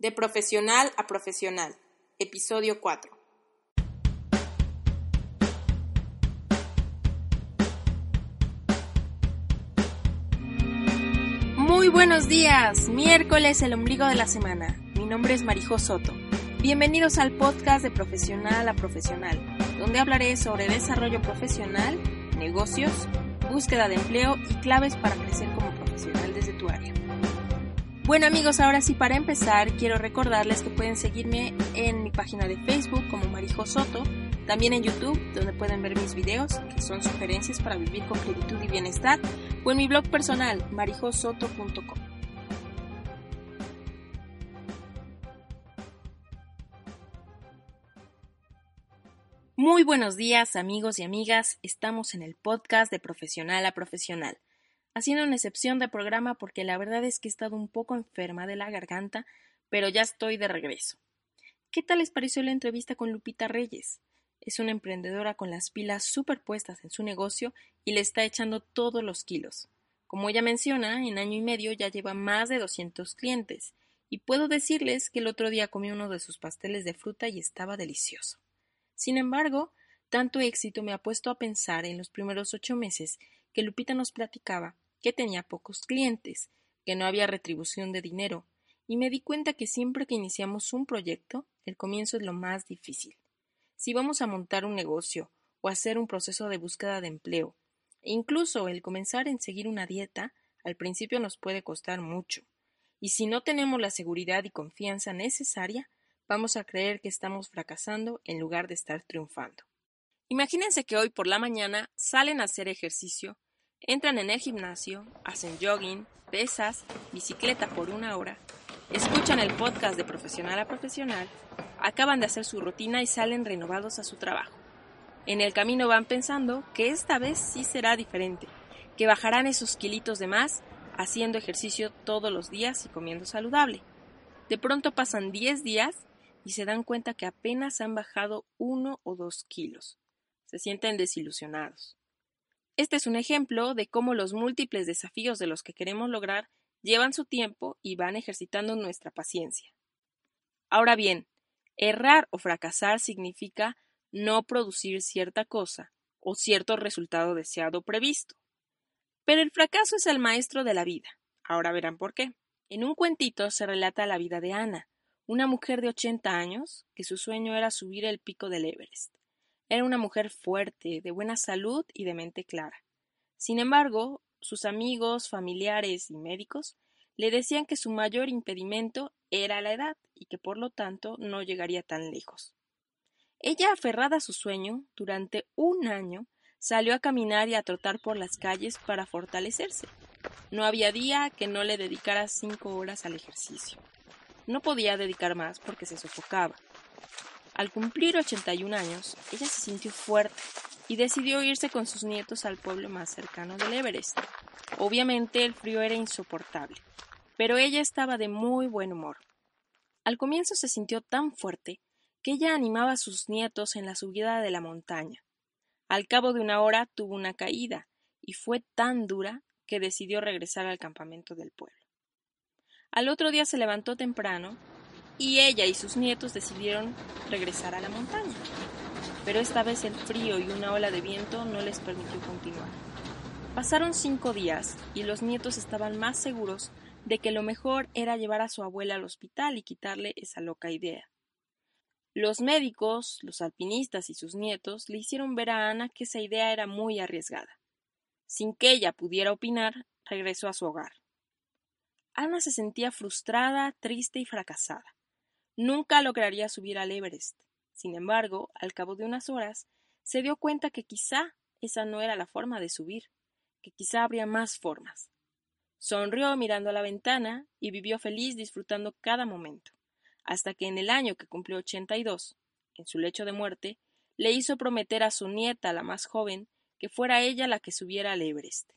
De profesional a profesional, episodio 4. Muy buenos días, miércoles el ombligo de la semana. Mi nombre es Marijo Soto. Bienvenidos al podcast de profesional a profesional, donde hablaré sobre desarrollo profesional, negocios, búsqueda de empleo y claves para crecer como profesional desde tu área. Bueno amigos, ahora sí para empezar quiero recordarles que pueden seguirme en mi página de Facebook como Marijo Soto, también en YouTube donde pueden ver mis videos que son sugerencias para vivir con plenitud y bienestar o en mi blog personal marijosoto.com. Muy buenos días amigos y amigas, estamos en el podcast de profesional a profesional haciendo una excepción de programa porque la verdad es que he estado un poco enferma de la garganta, pero ya estoy de regreso. ¿Qué tal les pareció la entrevista con Lupita Reyes? Es una emprendedora con las pilas superpuestas en su negocio y le está echando todos los kilos. Como ella menciona, en año y medio ya lleva más de 200 clientes, y puedo decirles que el otro día comí uno de sus pasteles de fruta y estaba delicioso. Sin embargo, tanto éxito me ha puesto a pensar en los primeros ocho meses que Lupita nos platicaba que tenía pocos clientes, que no había retribución de dinero, y me di cuenta que siempre que iniciamos un proyecto, el comienzo es lo más difícil. Si vamos a montar un negocio o hacer un proceso de búsqueda de empleo, e incluso el comenzar en seguir una dieta, al principio nos puede costar mucho. Y si no tenemos la seguridad y confianza necesaria, vamos a creer que estamos fracasando en lugar de estar triunfando. Imagínense que hoy por la mañana salen a hacer ejercicio, entran en el gimnasio, hacen jogging, pesas, bicicleta por una hora, escuchan el podcast de profesional a profesional, acaban de hacer su rutina y salen renovados a su trabajo. En el camino van pensando que esta vez sí será diferente, que bajarán esos kilitos de más haciendo ejercicio todos los días y comiendo saludable. De pronto pasan 10 días y se dan cuenta que apenas han bajado uno o dos kilos se sienten desilusionados. Este es un ejemplo de cómo los múltiples desafíos de los que queremos lograr llevan su tiempo y van ejercitando nuestra paciencia. Ahora bien, errar o fracasar significa no producir cierta cosa o cierto resultado deseado previsto. Pero el fracaso es el maestro de la vida. Ahora verán por qué. En un cuentito se relata la vida de Ana, una mujer de 80 años que su sueño era subir el pico del Everest. Era una mujer fuerte, de buena salud y de mente clara. Sin embargo, sus amigos, familiares y médicos le decían que su mayor impedimento era la edad y que por lo tanto no llegaría tan lejos. Ella, aferrada a su sueño, durante un año salió a caminar y a trotar por las calles para fortalecerse. No había día que no le dedicara cinco horas al ejercicio. No podía dedicar más porque se sofocaba. Al cumplir 81 años, ella se sintió fuerte y decidió irse con sus nietos al pueblo más cercano del Everest. Obviamente el frío era insoportable, pero ella estaba de muy buen humor. Al comienzo se sintió tan fuerte que ella animaba a sus nietos en la subida de la montaña. Al cabo de una hora tuvo una caída y fue tan dura que decidió regresar al campamento del pueblo. Al otro día se levantó temprano y ella y sus nietos decidieron regresar a la montaña. Pero esta vez el frío y una ola de viento no les permitió continuar. Pasaron cinco días y los nietos estaban más seguros de que lo mejor era llevar a su abuela al hospital y quitarle esa loca idea. Los médicos, los alpinistas y sus nietos le hicieron ver a Ana que esa idea era muy arriesgada. Sin que ella pudiera opinar, regresó a su hogar. Ana se sentía frustrada, triste y fracasada. Nunca lograría subir al Everest. Sin embargo, al cabo de unas horas, se dio cuenta que quizá esa no era la forma de subir, que quizá habría más formas. Sonrió mirando a la ventana y vivió feliz disfrutando cada momento, hasta que en el año que cumplió ochenta y dos, en su lecho de muerte, le hizo prometer a su nieta, la más joven, que fuera ella la que subiera al Everest,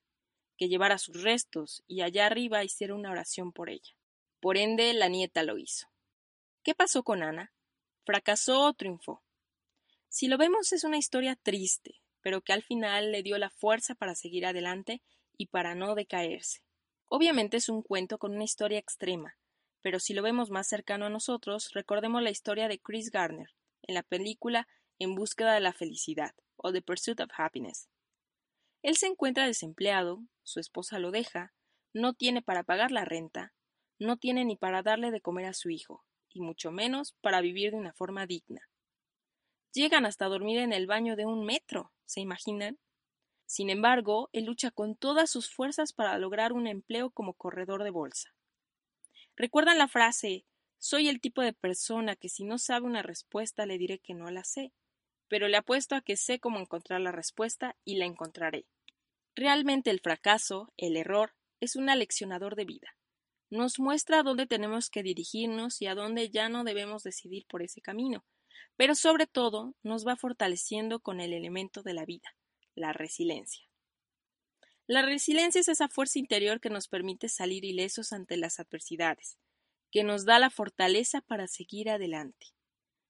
que llevara sus restos y allá arriba hiciera una oración por ella. Por ende, la nieta lo hizo. ¿Qué pasó con Ana? ¿Fracasó o triunfó? Si lo vemos es una historia triste, pero que al final le dio la fuerza para seguir adelante y para no decaerse. Obviamente es un cuento con una historia extrema, Pero si lo vemos más cercano a nosotros, recordemos la historia de Chris Garner en la película En búsqueda de la felicidad o The Pursuit of Happiness. Él se encuentra desempleado, su esposa lo deja, no tiene para pagar la renta, no tiene ni para darle de comer a su hijo, y mucho menos para vivir de una forma digna. Llegan hasta dormir en el baño de un metro, ¿se imaginan? Sin embargo, él lucha con todas sus fuerzas para lograr un empleo como corredor de bolsa. ¿Recuerdan la frase soy el tipo de persona que si no sabe una respuesta le diré que no la sé, pero le apuesto a que sé cómo encontrar la respuesta y la encontraré. Realmente el fracaso, el error, es un aleccionador de vida. Nos muestra a dónde tenemos que dirigirnos y a dónde ya no debemos decidir por ese camino, pero sobre todo nos va fortaleciendo con el elemento de la vida, la resiliencia. La resiliencia es esa fuerza interior que nos permite salir ilesos ante las adversidades, que nos da la fortaleza para seguir adelante.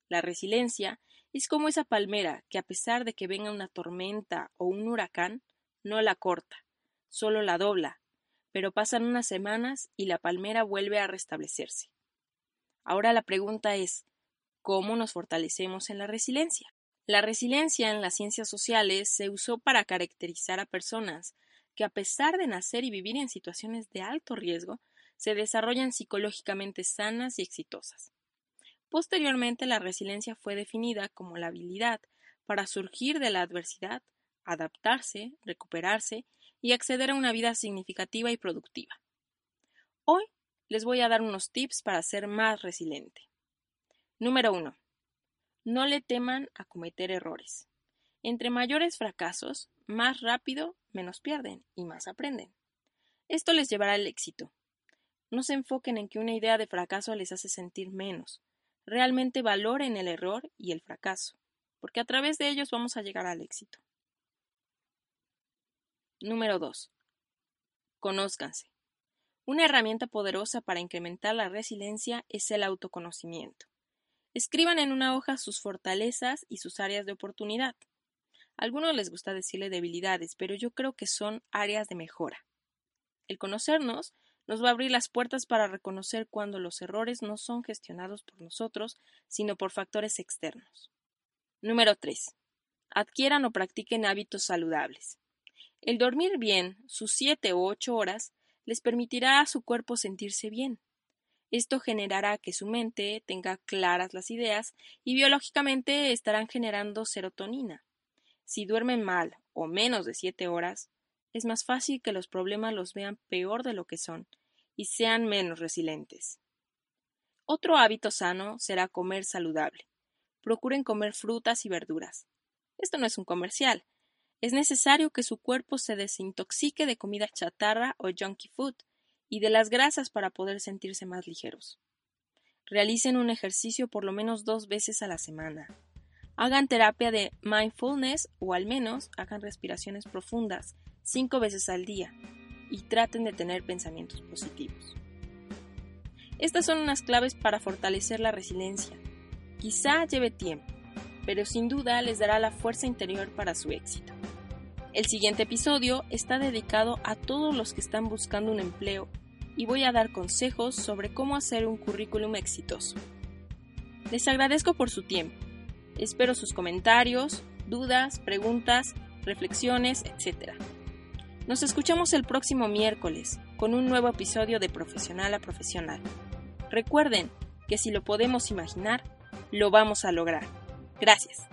La resiliencia es como esa palmera que a pesar de que venga una tormenta o un huracán, no la corta, solo la dobla, pero pasan unas semanas y la palmera vuelve a restablecerse. Ahora la pregunta es, ¿cómo nos fortalecemos en la resiliencia? La resiliencia en las ciencias sociales se usó para caracterizar a personas que a pesar de nacer y vivir en situaciones de alto riesgo, se desarrollan psicológicamente sanas y exitosas. Posteriormente, la resiliencia fue definida como la habilidad para surgir de la adversidad, adaptarse, recuperarse y acceder a una vida significativa y productiva. Hoy les voy a dar unos tips para ser más resiliente. Número 1. No le teman a cometer errores. Entre mayores fracasos, más rápido menos pierden y más aprenden. Esto les llevará al éxito. No se enfoquen en que una idea de fracaso les hace sentir menos. Realmente valoren el error y el fracaso, porque a través de ellos vamos a llegar al éxito. Número 2. Conózcanse. Una herramienta poderosa para incrementar la resiliencia es el autoconocimiento. Escriban en una hoja sus fortalezas y sus áreas de oportunidad. A algunos les gusta decirle debilidades, pero yo creo que son áreas de mejora. El conocernos nos va a abrir las puertas para reconocer cuando los errores no son gestionados por nosotros, sino por factores externos. Número 3. Adquieran o practiquen hábitos saludables. El dormir bien, sus siete o ocho horas, les permitirá a su cuerpo sentirse bien. Esto generará que su mente tenga claras las ideas y biológicamente estarán generando serotonina. Si duermen mal o menos de siete horas, es más fácil que los problemas los vean peor de lo que son y sean menos resilientes. Otro hábito sano será comer saludable. Procuren comer frutas y verduras. Esto no es un comercial. Es necesario que su cuerpo se desintoxique de comida chatarra o junkie food y de las grasas para poder sentirse más ligeros. Realicen un ejercicio por lo menos dos veces a la semana. Hagan terapia de mindfulness o al menos hagan respiraciones profundas cinco veces al día y traten de tener pensamientos positivos. Estas son unas claves para fortalecer la resiliencia. Quizá lleve tiempo, pero sin duda les dará la fuerza interior para su éxito. El siguiente episodio está dedicado a todos los que están buscando un empleo y voy a dar consejos sobre cómo hacer un currículum exitoso. Les agradezco por su tiempo. Espero sus comentarios, dudas, preguntas, reflexiones, etc. Nos escuchamos el próximo miércoles con un nuevo episodio de Profesional a Profesional. Recuerden que si lo podemos imaginar, lo vamos a lograr. Gracias.